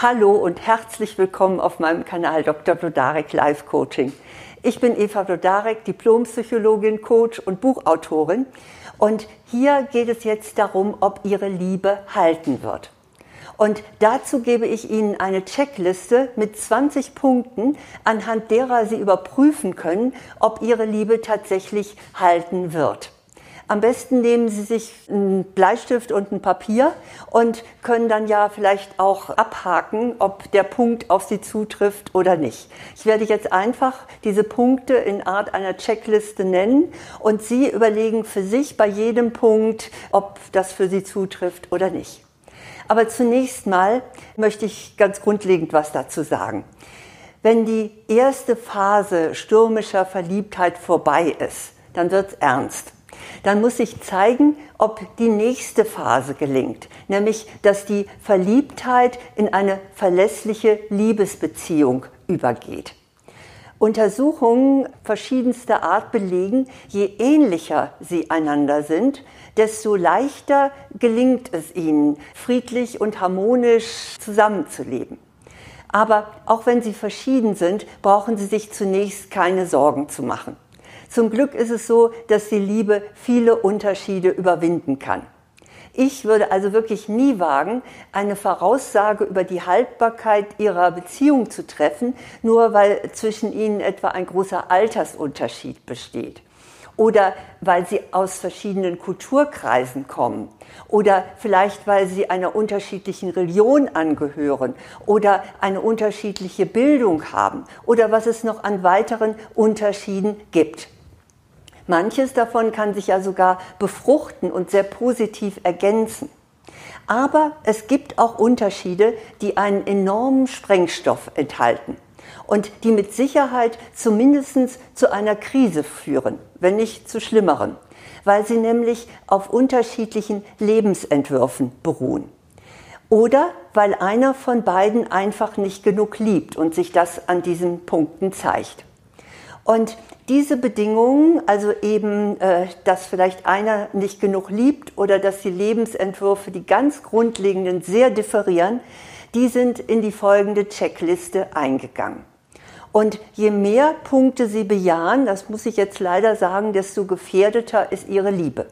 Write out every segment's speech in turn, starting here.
Hallo und herzlich willkommen auf meinem Kanal Dr. Blodarek Life Coaching. Ich bin Eva Blodarek, Diplompsychologin, Coach und Buchautorin. Und hier geht es jetzt darum, ob Ihre Liebe halten wird. Und dazu gebe ich Ihnen eine Checkliste mit 20 Punkten, anhand derer Sie überprüfen können, ob Ihre Liebe tatsächlich halten wird. Am besten nehmen Sie sich einen Bleistift und ein Papier und können dann ja vielleicht auch abhaken, ob der Punkt auf Sie zutrifft oder nicht. Ich werde jetzt einfach diese Punkte in Art einer Checkliste nennen und Sie überlegen für sich bei jedem Punkt, ob das für Sie zutrifft oder nicht. Aber zunächst mal möchte ich ganz grundlegend was dazu sagen. Wenn die erste Phase stürmischer Verliebtheit vorbei ist, dann wird es ernst dann muss sich zeigen, ob die nächste Phase gelingt, nämlich dass die Verliebtheit in eine verlässliche Liebesbeziehung übergeht. Untersuchungen verschiedenster Art belegen, je ähnlicher sie einander sind, desto leichter gelingt es ihnen, friedlich und harmonisch zusammenzuleben. Aber auch wenn sie verschieden sind, brauchen sie sich zunächst keine Sorgen zu machen. Zum Glück ist es so, dass die Liebe viele Unterschiede überwinden kann. Ich würde also wirklich nie wagen, eine Voraussage über die Haltbarkeit ihrer Beziehung zu treffen, nur weil zwischen ihnen etwa ein großer Altersunterschied besteht. Oder weil sie aus verschiedenen Kulturkreisen kommen. Oder vielleicht weil sie einer unterschiedlichen Religion angehören. Oder eine unterschiedliche Bildung haben. Oder was es noch an weiteren Unterschieden gibt. Manches davon kann sich ja sogar befruchten und sehr positiv ergänzen. Aber es gibt auch Unterschiede, die einen enormen Sprengstoff enthalten und die mit Sicherheit zumindest zu einer Krise führen, wenn nicht zu schlimmeren, weil sie nämlich auf unterschiedlichen Lebensentwürfen beruhen. Oder weil einer von beiden einfach nicht genug liebt und sich das an diesen Punkten zeigt. Und diese Bedingungen, also eben, äh, dass vielleicht einer nicht genug liebt oder dass die Lebensentwürfe, die ganz grundlegenden, sehr differieren, die sind in die folgende Checkliste eingegangen. Und je mehr Punkte Sie bejahen, das muss ich jetzt leider sagen, desto gefährdeter ist Ihre Liebe.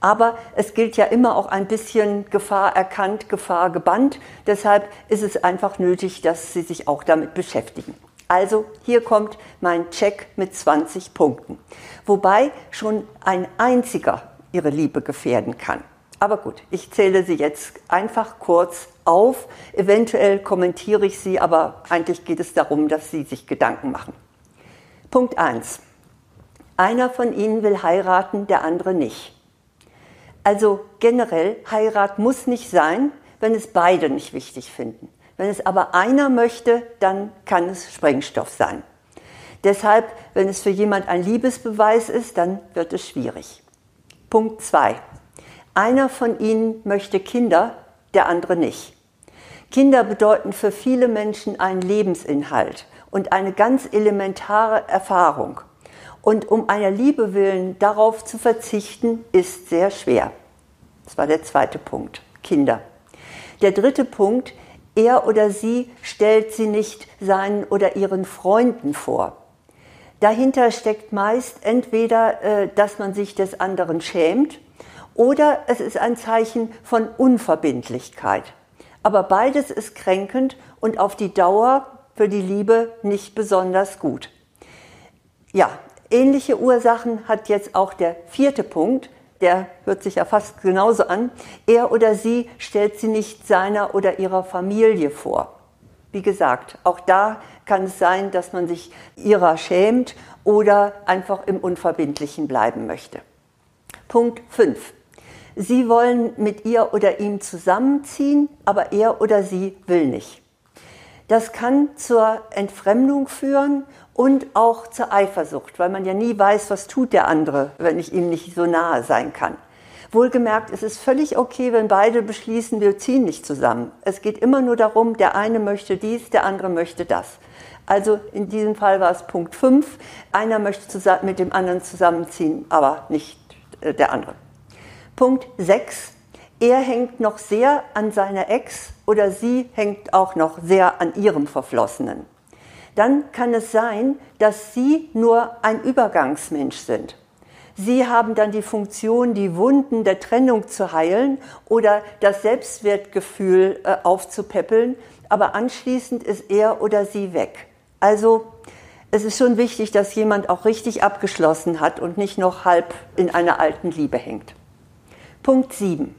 Aber es gilt ja immer auch ein bisschen Gefahr erkannt, Gefahr gebannt. Deshalb ist es einfach nötig, dass Sie sich auch damit beschäftigen. Also hier kommt mein Check mit 20 Punkten. Wobei schon ein einziger Ihre Liebe gefährden kann. Aber gut, ich zähle sie jetzt einfach kurz auf. Eventuell kommentiere ich sie, aber eigentlich geht es darum, dass Sie sich Gedanken machen. Punkt 1. Einer von Ihnen will heiraten, der andere nicht. Also generell, Heirat muss nicht sein, wenn es beide nicht wichtig finden. Wenn es aber einer möchte, dann kann es Sprengstoff sein. Deshalb, wenn es für jemand ein Liebesbeweis ist, dann wird es schwierig. Punkt 2. Einer von ihnen möchte Kinder, der andere nicht. Kinder bedeuten für viele Menschen einen Lebensinhalt und eine ganz elementare Erfahrung. Und um einer Liebe willen darauf zu verzichten, ist sehr schwer. Das war der zweite Punkt. Kinder. Der dritte Punkt, er oder sie stellt sie nicht seinen oder ihren Freunden vor. Dahinter steckt meist entweder, äh, dass man sich des anderen schämt oder es ist ein Zeichen von Unverbindlichkeit. Aber beides ist kränkend und auf die Dauer für die Liebe nicht besonders gut. Ja, ähnliche Ursachen hat jetzt auch der vierte Punkt, der hört sich ja fast genauso an, er oder sie stellt sie nicht seiner oder ihrer Familie vor. Wie gesagt, auch da kann es sein, dass man sich ihrer schämt oder einfach im Unverbindlichen bleiben möchte. Punkt 5. Sie wollen mit ihr oder ihm zusammenziehen, aber er oder sie will nicht. Das kann zur Entfremdung führen und auch zur Eifersucht, weil man ja nie weiß, was tut der andere, wenn ich ihm nicht so nahe sein kann. Wohlgemerkt, es ist völlig okay, wenn beide beschließen, wir ziehen nicht zusammen. Es geht immer nur darum, der eine möchte dies, der andere möchte das. Also in diesem Fall war es Punkt 5. Einer möchte mit dem anderen zusammenziehen, aber nicht äh, der andere. Punkt 6. er hängt noch sehr an seiner Ex oder sie hängt auch noch sehr an ihrem Verflossenen. Dann kann es sein, dass sie nur ein Übergangsmensch sind. Sie haben dann die Funktion, die Wunden der Trennung zu heilen oder das Selbstwertgefühl äh, aufzupäppeln, aber anschließend ist er oder sie weg. Also es ist schon wichtig, dass jemand auch richtig abgeschlossen hat und nicht noch halb in einer alten Liebe hängt. Punkt 7.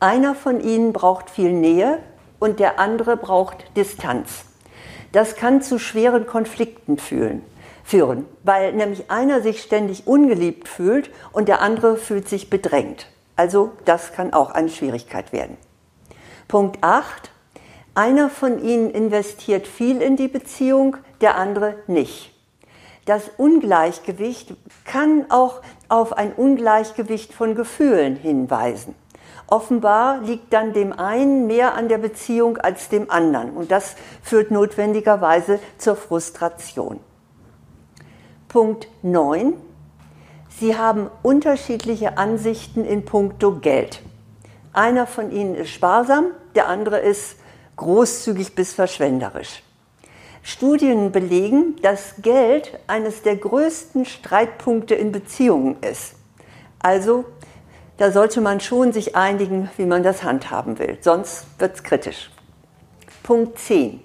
Einer von ihnen braucht viel Nähe und der andere braucht Distanz. Das kann zu schweren Konflikten fühlen führen, weil nämlich einer sich ständig ungeliebt fühlt und der andere fühlt sich bedrängt. Also das kann auch eine Schwierigkeit werden. Punkt 8. Einer von ihnen investiert viel in die Beziehung, der andere nicht. Das Ungleichgewicht kann auch auf ein Ungleichgewicht von Gefühlen hinweisen. Offenbar liegt dann dem einen mehr an der Beziehung als dem anderen und das führt notwendigerweise zur Frustration. Punkt 9. Sie haben unterschiedliche Ansichten in puncto Geld. Einer von ihnen ist sparsam, der andere ist großzügig bis verschwenderisch. Studien belegen, dass Geld eines der größten Streitpunkte in Beziehungen ist. Also, da sollte man schon sich einigen, wie man das handhaben will, sonst wird es kritisch. Punkt 10.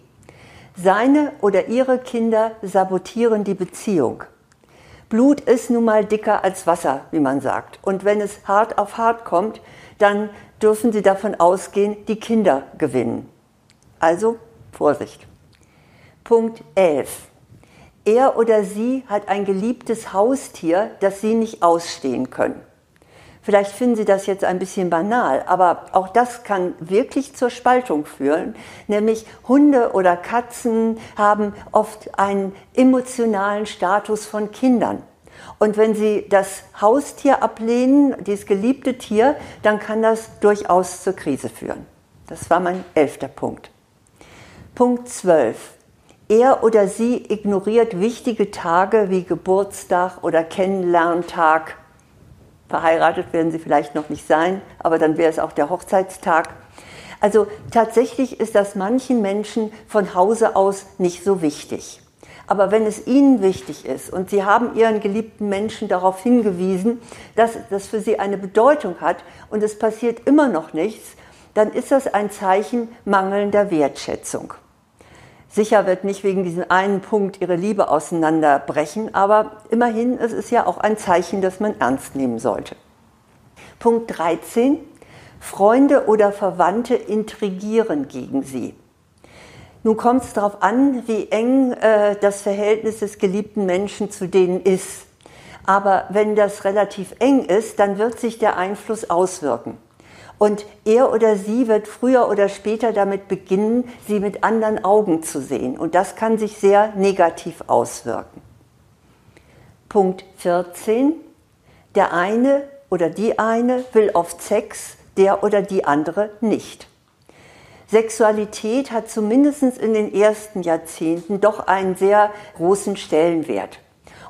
Seine oder ihre Kinder sabotieren die Beziehung. Blut ist nun mal dicker als Wasser, wie man sagt. Und wenn es hart auf hart kommt, dann dürfen Sie davon ausgehen, die Kinder gewinnen. Also Vorsicht. Punkt 11. Er oder sie hat ein geliebtes Haustier, das Sie nicht ausstehen können. Vielleicht finden Sie das jetzt ein bisschen banal, aber auch das kann wirklich zur Spaltung führen. Nämlich Hunde oder Katzen haben oft einen emotionalen Status von Kindern. Und wenn Sie das Haustier ablehnen, dieses geliebte Tier, dann kann das durchaus zur Krise führen. Das war mein elfter Punkt. Punkt 12. Er oder sie ignoriert wichtige Tage wie Geburtstag oder Kennenlerntag Verheiratet werden sie vielleicht noch nicht sein, aber dann wäre es auch der Hochzeitstag. Also tatsächlich ist das manchen Menschen von Hause aus nicht so wichtig. Aber wenn es Ihnen wichtig ist und Sie haben Ihren geliebten Menschen darauf hingewiesen, dass das für Sie eine Bedeutung hat und es passiert immer noch nichts, dann ist das ein Zeichen mangelnder Wertschätzung. Sicher wird nicht wegen diesem einen Punkt ihre Liebe auseinanderbrechen, aber immerhin, es ist ja auch ein Zeichen, das man ernst nehmen sollte. Punkt 13. Freunde oder Verwandte intrigieren gegen sie. Nun kommt es darauf an, wie eng äh, das Verhältnis des geliebten Menschen zu denen ist. Aber wenn das relativ eng ist, dann wird sich der Einfluss auswirken. Und er oder sie wird früher oder später damit beginnen, sie mit anderen Augen zu sehen. Und das kann sich sehr negativ auswirken. Punkt 14. Der eine oder die eine will oft Sex, der oder die andere nicht. Sexualität hat zumindest in den ersten Jahrzehnten doch einen sehr großen Stellenwert.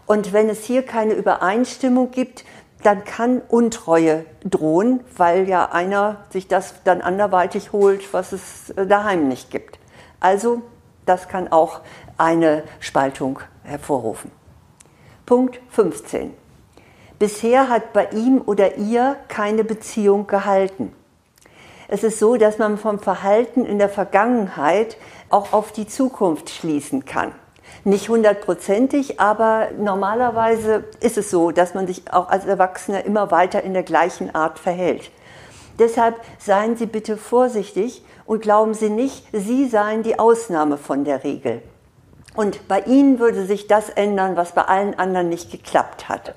Und wenn es hier keine Übereinstimmung gibt, dann kann Untreue drohen, weil ja einer sich das dann anderweitig holt, was es äh, daheim nicht gibt. Also das kann auch eine Spaltung hervorrufen. Punkt 15. Bisher hat bei ihm oder ihr keine Beziehung gehalten. Es ist so, dass man vom Verhalten in der Vergangenheit auch auf die Zukunft schließen kann. Nicht hundertprozentig, aber normalerweise ist es so, dass man sich auch als Erwachsener immer weiter in der gleichen Art verhält. Deshalb seien Sie bitte vorsichtig und glauben Sie nicht, Sie seien die Ausnahme von der Regel. Und bei Ihnen würde sich das ändern, was bei allen anderen nicht geklappt hat.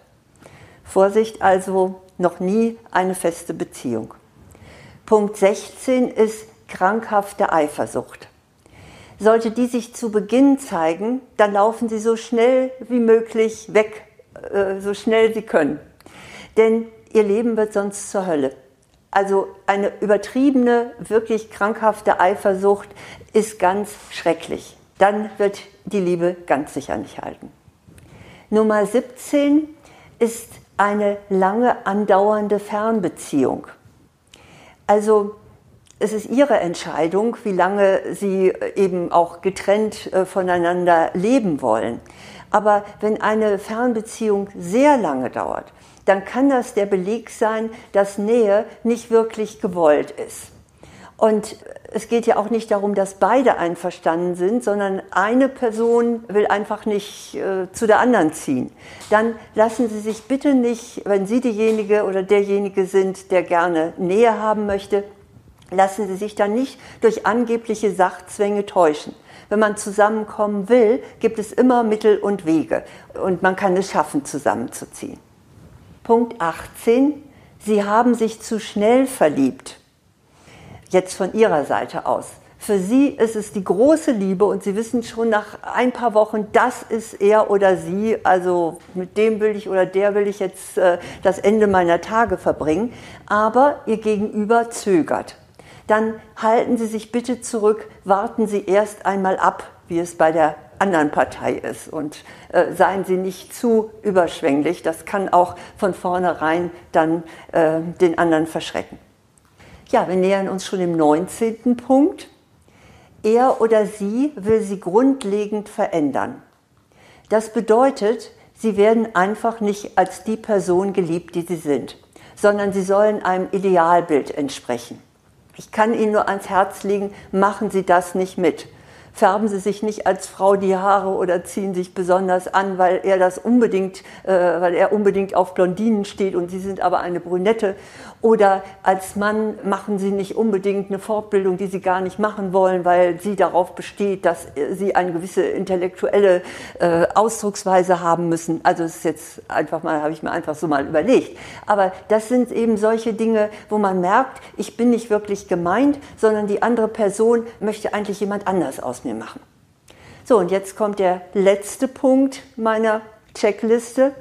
Vorsicht also, noch nie eine feste Beziehung. Punkt 16 ist krankhafte Eifersucht. Sollte die sich zu Beginn zeigen, dann laufen sie so schnell wie möglich weg, äh, so schnell sie können. Denn ihr Leben wird sonst zur Hölle. Also eine übertriebene, wirklich krankhafte Eifersucht ist ganz schrecklich. Dann wird die Liebe ganz sicher nicht halten. Nummer 17 ist eine lange andauernde Fernbeziehung. Also es ist ihre Entscheidung, wie lange sie eben auch getrennt äh, voneinander leben wollen. Aber wenn eine Fernbeziehung sehr lange dauert, dann kann das der Beleg sein, dass Nähe nicht wirklich gewollt ist. Und es geht ja auch nicht darum, dass beide einverstanden sind, sondern eine Person will einfach nicht äh, zu der anderen ziehen. Dann lassen Sie sich bitte nicht, wenn Sie diejenige oder derjenige sind, der gerne Nähe haben möchte, lassen Sie sich dann nicht durch angebliche Sachzwänge täuschen. Wenn man zusammenkommen will, gibt es immer Mittel und Wege und man kann es schaffen, zusammenzuziehen. Punkt 18. Sie haben sich zu schnell verliebt. Jetzt von Ihrer Seite aus. Für Sie ist es die große Liebe und Sie wissen schon nach ein paar Wochen, das ist er oder sie, also mit dem will ich oder der will ich jetzt äh, das Ende meiner Tage verbringen. Aber Ihr Gegenüber zögert dann halten Sie sich bitte zurück, warten Sie erst einmal ab, wie es bei der anderen Partei ist und äh, seien Sie nicht zu überschwänglich. Das kann auch von vornherein dann äh, den anderen verschrecken. Ja, wir nähern uns schon dem 19. Punkt. Er oder sie will sie grundlegend verändern. Das bedeutet, sie werden einfach nicht als die Person geliebt, die sie sind, sondern sie sollen einem Idealbild entsprechen. Ich kann Ihnen nur ans Herz legen, machen Sie das nicht mit färben Sie sich nicht als Frau die Haare oder ziehen sich besonders an, weil er das unbedingt, äh, weil er unbedingt auf Blondinen steht und Sie sind aber eine Brünette. Oder als Mann machen Sie nicht unbedingt eine Fortbildung, die Sie gar nicht machen wollen, weil sie darauf besteht, dass Sie eine gewisse intellektuelle äh, Ausdrucksweise haben müssen. Also das ist jetzt einfach mal, habe ich mir einfach so mal überlegt. Aber das sind eben solche Dinge, wo man merkt, ich bin nicht wirklich gemeint, sondern die andere Person möchte eigentlich jemand anders aus mir machen. So, und jetzt kommt der letzte Punkt meiner Checkliste.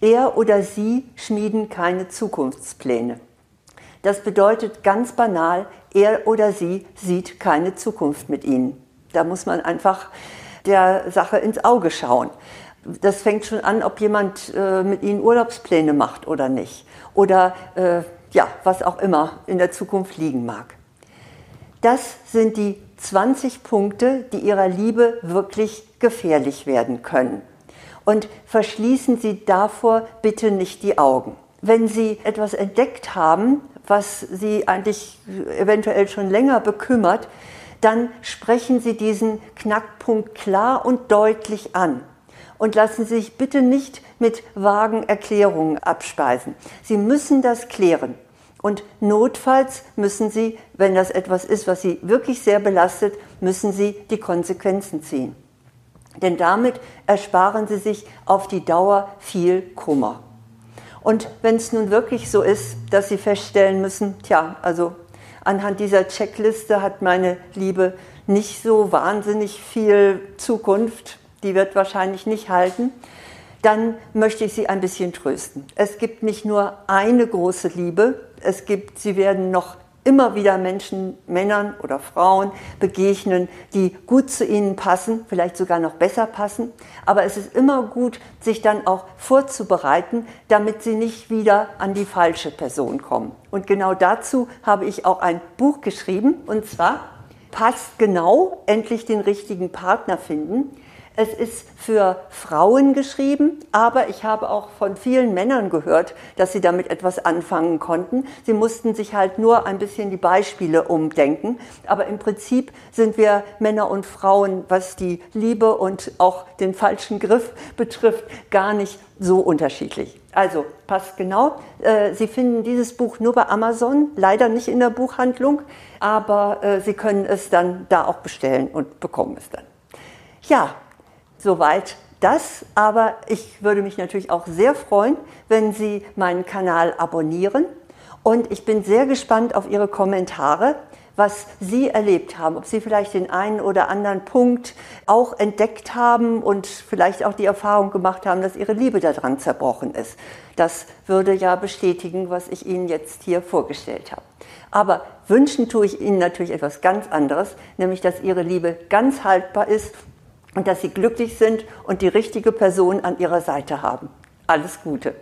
Er oder sie schmieden keine Zukunftspläne. Das bedeutet ganz banal, er oder sie sieht keine Zukunft mit ihnen. Da muss man einfach der Sache ins Auge schauen. Das fängt schon an, ob jemand äh, mit ihnen Urlaubspläne macht oder nicht. Oder äh, ja, was auch immer in der Zukunft liegen mag. Das sind die 20 Punkte, die ihrer Liebe wirklich gefährlich werden können. Und verschließen Sie davor bitte nicht die Augen. Wenn Sie etwas entdeckt haben, was Sie eigentlich eventuell schon länger bekümmert, dann sprechen Sie diesen Knackpunkt klar und deutlich an und lassen Sie sich bitte nicht mit vagen Erklärungen abspeisen. Sie müssen das klären. Und notfalls müssen Sie, wenn das etwas ist, was Sie wirklich sehr belastet, müssen Sie die Konsequenzen ziehen. Denn damit ersparen Sie sich auf die Dauer viel Kummer. Und wenn es nun wirklich so ist, dass Sie feststellen müssen, tja, also anhand dieser Checkliste hat meine Liebe nicht so wahnsinnig viel Zukunft, die wird wahrscheinlich nicht halten, dann möchte ich Sie ein bisschen trösten. Es gibt nicht nur eine große Liebe, es gibt, Sie werden noch immer wieder Menschen, Männern oder Frauen begegnen, die gut zu ihnen passen, vielleicht sogar noch besser passen. Aber es ist immer gut, sich dann auch vorzubereiten, damit sie nicht wieder an die falsche Person kommen. Und genau dazu habe ich auch ein Buch geschrieben, und zwar Passt genau, endlich den richtigen Partner finden. Es ist für Frauen geschrieben, aber ich habe auch von vielen Männern gehört, dass sie damit etwas anfangen konnten. Sie mussten sich halt nur ein bisschen die Beispiele umdenken. Aber im Prinzip sind wir Männer und Frauen, was die Liebe und auch den falschen Griff betrifft, gar nicht so unterschiedlich. Also passt genau. Äh, sie finden dieses Buch nur bei Amazon, leider nicht in der Buchhandlung, aber äh, Sie können es dann da auch bestellen und bekommen es dann. Ja, Soweit das, aber ich würde mich natürlich auch sehr freuen, wenn Sie meinen Kanal abonnieren und ich bin sehr gespannt auf Ihre Kommentare, was Sie erlebt haben, ob Sie vielleicht den einen oder anderen Punkt auch entdeckt haben und vielleicht auch die Erfahrung gemacht haben, dass Ihre Liebe daran zerbrochen ist. Das würde ja bestätigen, was ich Ihnen jetzt hier vorgestellt habe. Aber wünschen tue ich Ihnen natürlich etwas ganz anderes, nämlich dass Ihre Liebe ganz haltbar ist und dass sie glücklich sind und die richtige Person an ihrer Seite haben. Alles Gute.